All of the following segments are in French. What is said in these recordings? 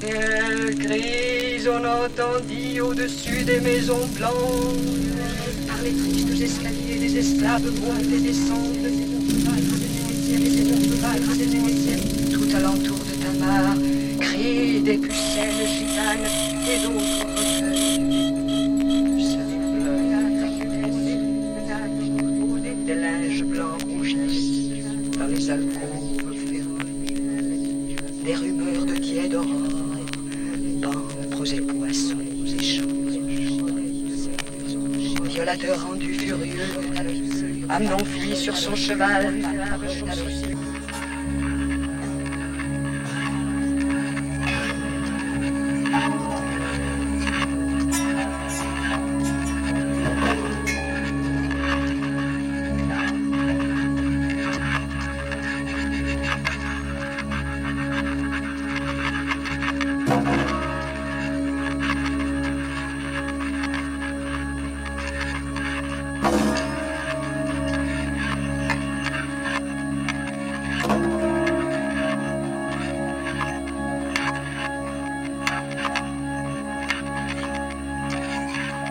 grise, on entendit au-dessus des maisons blanches, par les tristes escaliers des esclaves montent et descendent, tout alentour de Tamar, crient des pucelles gitanes et d'autres recueils. Des linges blancs rougissent dans les alcôves. Des rumeurs de tiède aurore, pampres et poissons et champs. Violateur rendu furieux, Amnon fuit sur son cheval.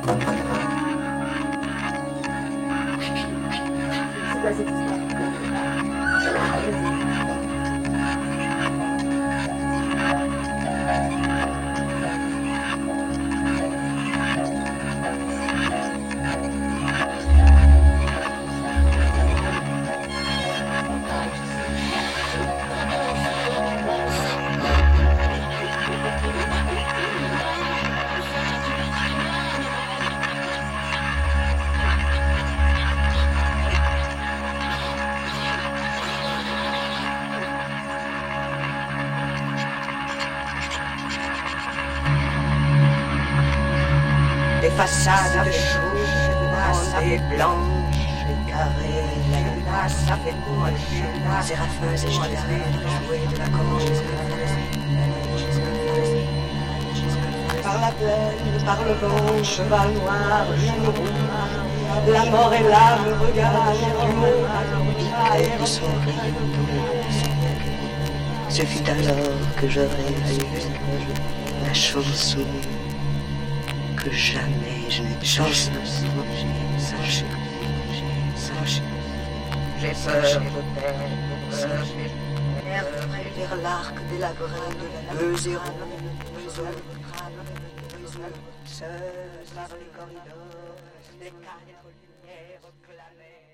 Des façades de chaudes, et blanches et carrées. La ça fait pour Séraphins et gitanes jouaient de la corde. Par la plaine, par le vent, cheval noir, jaune rouge, la mort et l'âme regardent du monde. de son Ce fut alors que j'aurais vu la chanson jamais je n'ai chanson. J'ai peur de vers l'arc délabré de la zéro, seul par les corridors, les clamaient.